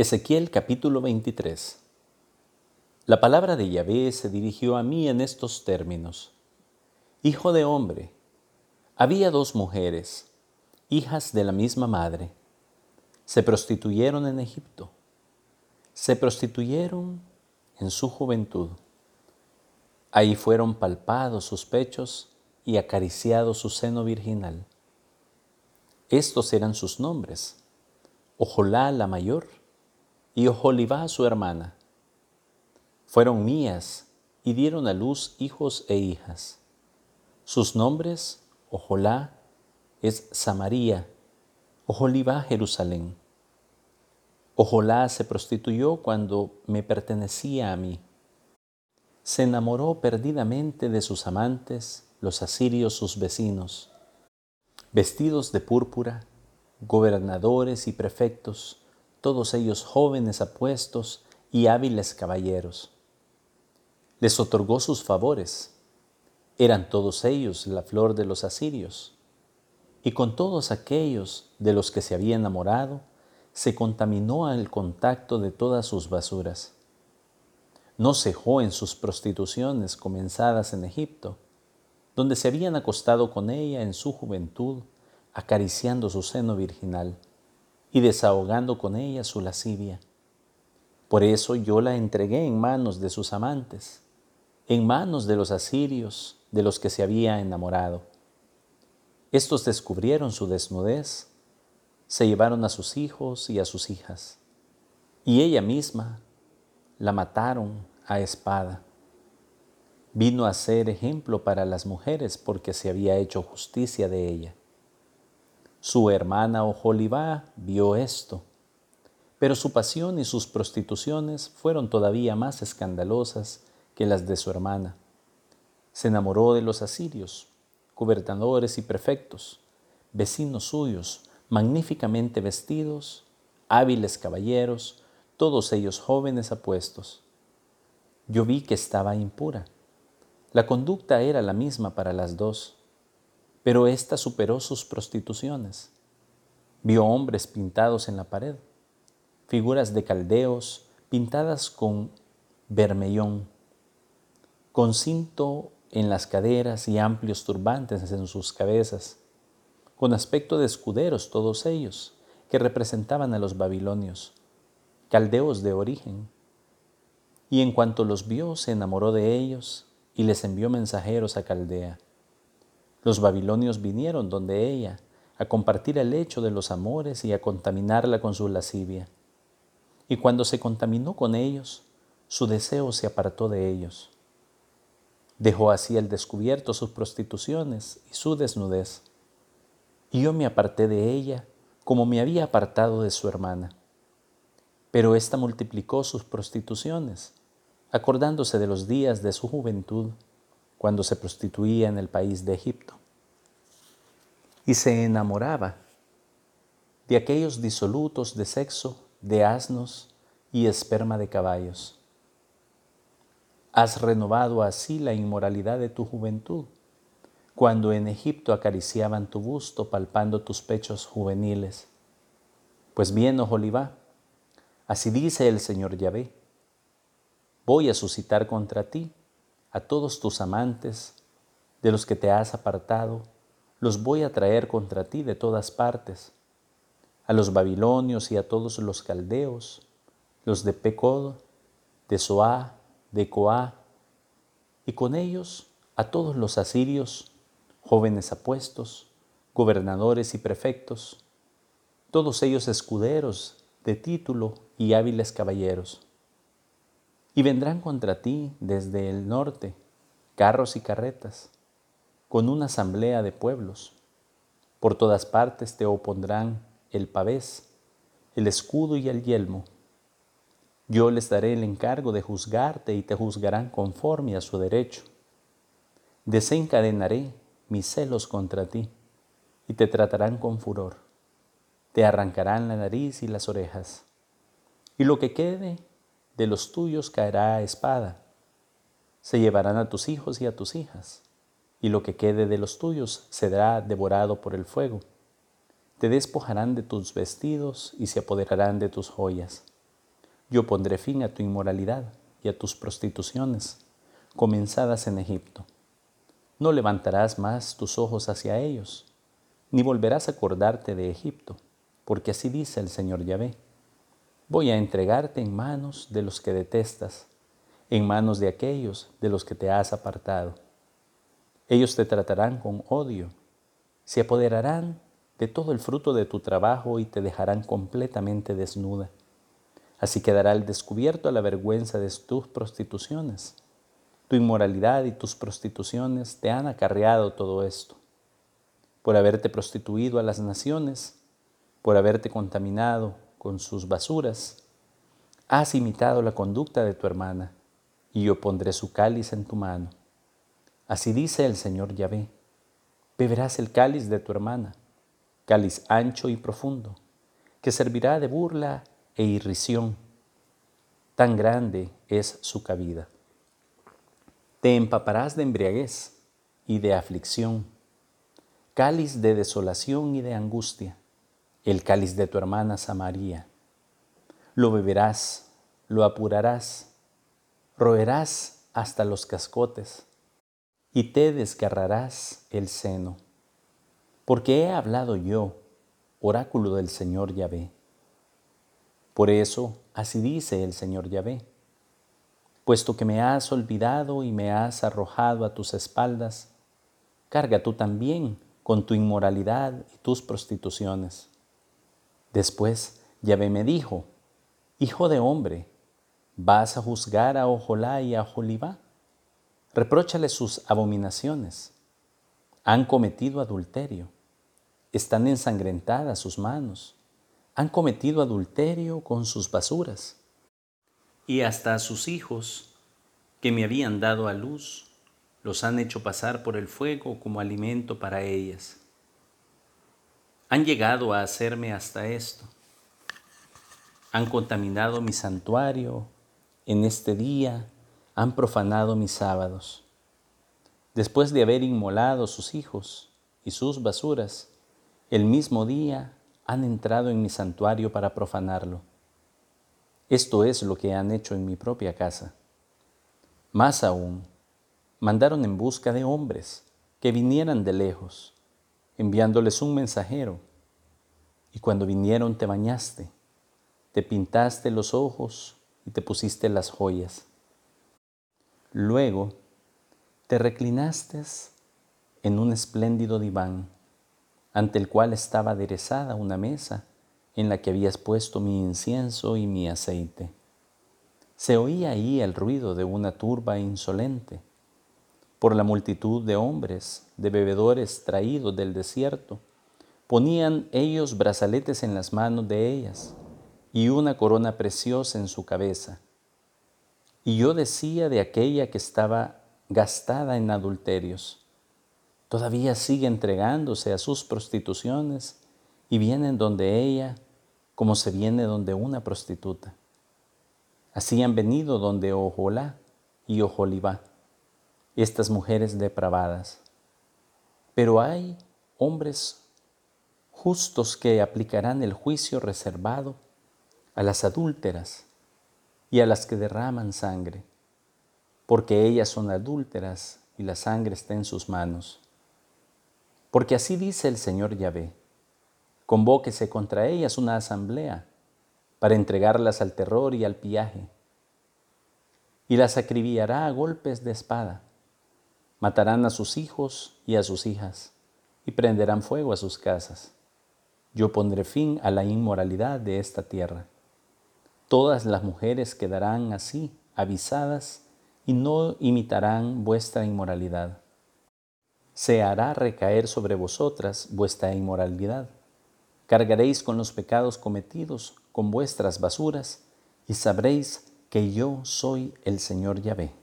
Ezequiel capítulo 23 La palabra de Yahvé se dirigió a mí en estos términos. Hijo de hombre, había dos mujeres, hijas de la misma madre. Se prostituyeron en Egipto. Se prostituyeron en su juventud. Ahí fueron palpados sus pechos y acariciado su seno virginal. Estos eran sus nombres. Ojolá la mayor y Oholibá su hermana. Fueron mías y dieron a luz hijos e hijas. Sus nombres, Ojolá, es Samaría, Oholibá Jerusalén. Ojolá se prostituyó cuando me pertenecía a mí. Se enamoró perdidamente de sus amantes, los asirios sus vecinos. Vestidos de púrpura, gobernadores y prefectos, todos ellos jóvenes apuestos y hábiles caballeros. Les otorgó sus favores. Eran todos ellos la flor de los asirios. Y con todos aquellos de los que se había enamorado, se contaminó al contacto de todas sus basuras. No cejó en sus prostituciones comenzadas en Egipto, donde se habían acostado con ella en su juventud, acariciando su seno virginal y desahogando con ella su lascivia. Por eso yo la entregué en manos de sus amantes, en manos de los asirios de los que se había enamorado. Estos descubrieron su desnudez, se llevaron a sus hijos y a sus hijas, y ella misma la mataron a espada. Vino a ser ejemplo para las mujeres porque se había hecho justicia de ella. Su hermana Ojolibá vio esto, pero su pasión y sus prostituciones fueron todavía más escandalosas que las de su hermana. Se enamoró de los asirios, gobernadores y prefectos, vecinos suyos, magníficamente vestidos, hábiles caballeros, todos ellos jóvenes apuestos. Yo vi que estaba impura. La conducta era la misma para las dos pero ésta superó sus prostituciones. Vio hombres pintados en la pared, figuras de caldeos pintadas con vermellón, con cinto en las caderas y amplios turbantes en sus cabezas, con aspecto de escuderos todos ellos, que representaban a los babilonios, caldeos de origen. Y en cuanto los vio, se enamoró de ellos y les envió mensajeros a Caldea los babilonios vinieron donde ella a compartir el hecho de los amores y a contaminarla con su lascivia. Y cuando se contaminó con ellos, su deseo se apartó de ellos. Dejó así al descubierto sus prostituciones y su desnudez. Y yo me aparté de ella como me había apartado de su hermana. Pero ésta multiplicó sus prostituciones, acordándose de los días de su juventud cuando se prostituía en el país de Egipto. Y se enamoraba de aquellos disolutos de sexo, de asnos y esperma de caballos. Has renovado así la inmoralidad de tu juventud, cuando en Egipto acariciaban tu busto palpando tus pechos juveniles. Pues bien, Oholibá, así dice el Señor Yahvé, voy a suscitar contra ti a todos tus amantes, de los que te has apartado, los voy a traer contra ti de todas partes, a los babilonios y a todos los caldeos, los de Pecod, de Soá, de Coá, y con ellos a todos los asirios, jóvenes apuestos, gobernadores y prefectos, todos ellos escuderos de título y hábiles caballeros y vendrán contra ti desde el norte carros y carretas, con una asamblea de pueblos. Por todas partes te opondrán el pavés, el escudo y el yelmo. Yo les daré el encargo de juzgarte y te juzgarán conforme a su derecho. Desencadenaré mis celos contra ti y te tratarán con furor. Te arrancarán la nariz y las orejas. Y lo que quede de los tuyos caerá espada. Se llevarán a tus hijos y a tus hijas, y lo que quede de los tuyos será devorado por el fuego. Te despojarán de tus vestidos y se apoderarán de tus joyas. Yo pondré fin a tu inmoralidad y a tus prostituciones, comenzadas en Egipto. No levantarás más tus ojos hacia ellos, ni volverás a acordarte de Egipto, porque así dice el Señor Yahvé. Voy a entregarte en manos de los que detestas, en manos de aquellos de los que te has apartado. Ellos te tratarán con odio, se apoderarán de todo el fruto de tu trabajo y te dejarán completamente desnuda. Así quedará al descubierto la vergüenza de tus prostituciones. Tu inmoralidad y tus prostituciones te han acarreado todo esto. Por haberte prostituido a las naciones, por haberte contaminado con sus basuras, has imitado la conducta de tu hermana, y yo pondré su cáliz en tu mano. Así dice el Señor Yahvé, beberás el cáliz de tu hermana, cáliz ancho y profundo, que servirá de burla e irrisión. Tan grande es su cabida. Te empaparás de embriaguez y de aflicción, cáliz de desolación y de angustia, el cáliz de tu hermana Samaría. Lo beberás, lo apurarás, roerás hasta los cascotes y te desgarrarás el seno, porque he hablado yo, oráculo del Señor Yahvé. Por eso, así dice el Señor Yahvé, puesto que me has olvidado y me has arrojado a tus espaldas, carga tú también con tu inmoralidad y tus prostituciones. Después Yahvé me dijo, Hijo de hombre, ¿vas a juzgar a Ojolá y a Jolibá? Repróchale sus abominaciones. Han cometido adulterio, están ensangrentadas sus manos han cometido adulterio con sus basuras. Y hasta a sus hijos, que me habían dado a luz, los han hecho pasar por el fuego como alimento para ellas. Han llegado a hacerme hasta esto. Han contaminado mi santuario en este día, han profanado mis sábados. Después de haber inmolado sus hijos y sus basuras, el mismo día han entrado en mi santuario para profanarlo. Esto es lo que han hecho en mi propia casa. Más aún, mandaron en busca de hombres que vinieran de lejos, enviándoles un mensajero. Y cuando vinieron te bañaste, te pintaste los ojos y te pusiste las joyas. Luego te reclinaste en un espléndido diván ante el cual estaba aderezada una mesa en la que habías puesto mi incienso y mi aceite. Se oía ahí el ruido de una turba insolente, por la multitud de hombres, de bebedores traídos del desierto. Ponían ellos brazaletes en las manos de ellas y una corona preciosa en su cabeza. Y yo decía de aquella que estaba gastada en adulterios, todavía sigue entregándose a sus prostituciones y vienen donde ella como se viene donde una prostituta. Así han venido donde Ojolá y Ojolibá, estas mujeres depravadas. Pero hay hombres justos que aplicarán el juicio reservado a las adúlteras y a las que derraman sangre, porque ellas son adúlteras y la sangre está en sus manos. Porque así dice el Señor Yahvé, convóquese contra ellas una asamblea para entregarlas al terror y al pillaje, y las acribillará a golpes de espada, matarán a sus hijos y a sus hijas, y prenderán fuego a sus casas. Yo pondré fin a la inmoralidad de esta tierra. Todas las mujeres quedarán así, avisadas, y no imitarán vuestra inmoralidad se hará recaer sobre vosotras vuestra inmoralidad. Cargaréis con los pecados cometidos, con vuestras basuras, y sabréis que yo soy el Señor Yahvé.